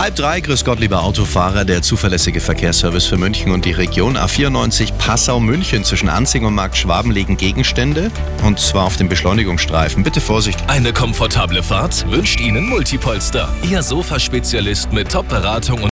Halb drei, grüß Gott, lieber Autofahrer, der zuverlässige Verkehrsservice für München und die Region. A94 Passau-München zwischen Anzing und Markt Schwaben liegen Gegenstände und zwar auf dem Beschleunigungsstreifen. Bitte Vorsicht. Eine komfortable Fahrt wünscht Ihnen Multipolster. Ihr Sofaspezialist mit Top-Beratung und